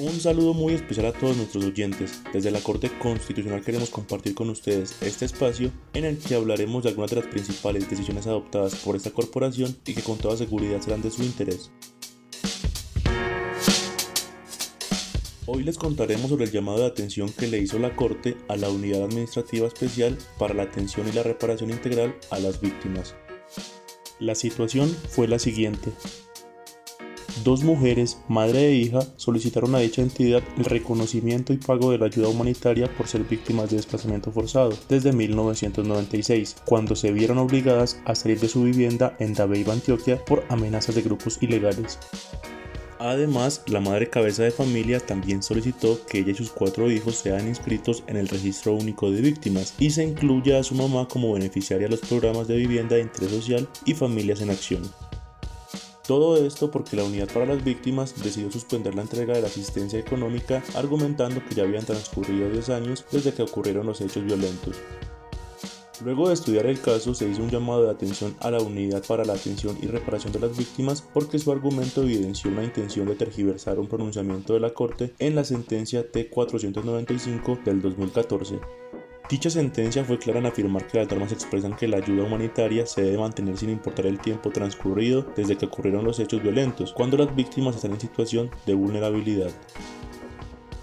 Un saludo muy especial a todos nuestros oyentes. Desde la Corte Constitucional queremos compartir con ustedes este espacio en el que hablaremos de algunas de las principales decisiones adoptadas por esta corporación y que con toda seguridad serán de su interés. Hoy les contaremos sobre el llamado de atención que le hizo la Corte a la Unidad Administrativa Especial para la Atención y la Reparación Integral a las Víctimas. La situación fue la siguiente. Dos mujeres, madre e hija, solicitaron a dicha entidad el reconocimiento y pago de la ayuda humanitaria por ser víctimas de desplazamiento forzado desde 1996, cuando se vieron obligadas a salir de su vivienda en Dabeiba, Antioquia, por amenazas de grupos ilegales. Además, la madre cabeza de familia también solicitó que ella y sus cuatro hijos sean inscritos en el registro único de víctimas y se incluya a su mamá como beneficiaria de los programas de vivienda de interés social y familias en acción. Todo esto porque la Unidad para las Víctimas decidió suspender la entrega de la asistencia económica argumentando que ya habían transcurrido 10 años desde que ocurrieron los hechos violentos. Luego de estudiar el caso, se hizo un llamado de atención a la Unidad para la Atención y Reparación de las Víctimas porque su argumento evidenció una intención de tergiversar un pronunciamiento de la Corte en la sentencia T495 del 2014. Dicha sentencia fue clara en afirmar que las normas expresan que la ayuda humanitaria se debe mantener sin importar el tiempo transcurrido desde que ocurrieron los hechos violentos, cuando las víctimas están en situación de vulnerabilidad.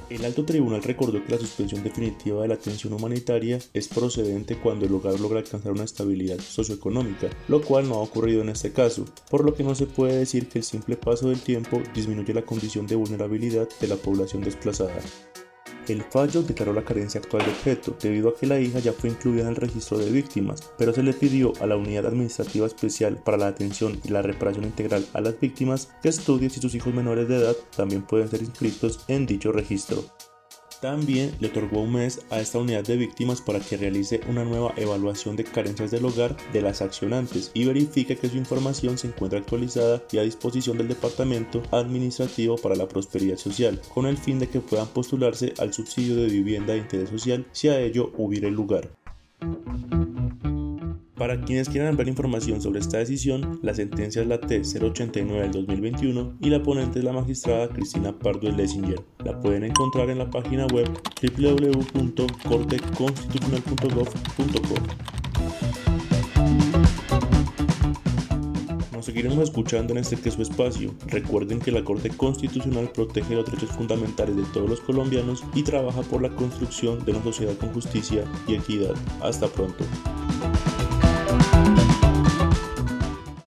El alto tribunal recordó que la suspensión definitiva de la atención humanitaria es procedente cuando el hogar logra alcanzar una estabilidad socioeconómica, lo cual no ha ocurrido en este caso, por lo que no se puede decir que el simple paso del tiempo disminuye la condición de vulnerabilidad de la población desplazada. El fallo declaró la carencia actual de objeto, debido a que la hija ya fue incluida en el registro de víctimas, pero se le pidió a la Unidad Administrativa Especial para la Atención y la Reparación Integral a las Víctimas que estudie si sus hijos menores de edad también pueden ser inscritos en dicho registro. También le otorgó un mes a esta unidad de víctimas para que realice una nueva evaluación de carencias del hogar de las accionantes y verifique que su información se encuentra actualizada y a disposición del Departamento Administrativo para la Prosperidad Social, con el fin de que puedan postularse al subsidio de vivienda de interés social si a ello hubiera lugar. Para quienes quieran ver información sobre esta decisión, la sentencia es la T089 del 2021 y la ponente es la magistrada Cristina Pardo Lessinger. La pueden encontrar en la página web www.corteconstitucional.gov.co. Nos seguiremos escuchando en este que su espacio. Recuerden que la Corte Constitucional protege los derechos fundamentales de todos los colombianos y trabaja por la construcción de una sociedad con justicia y equidad. Hasta pronto.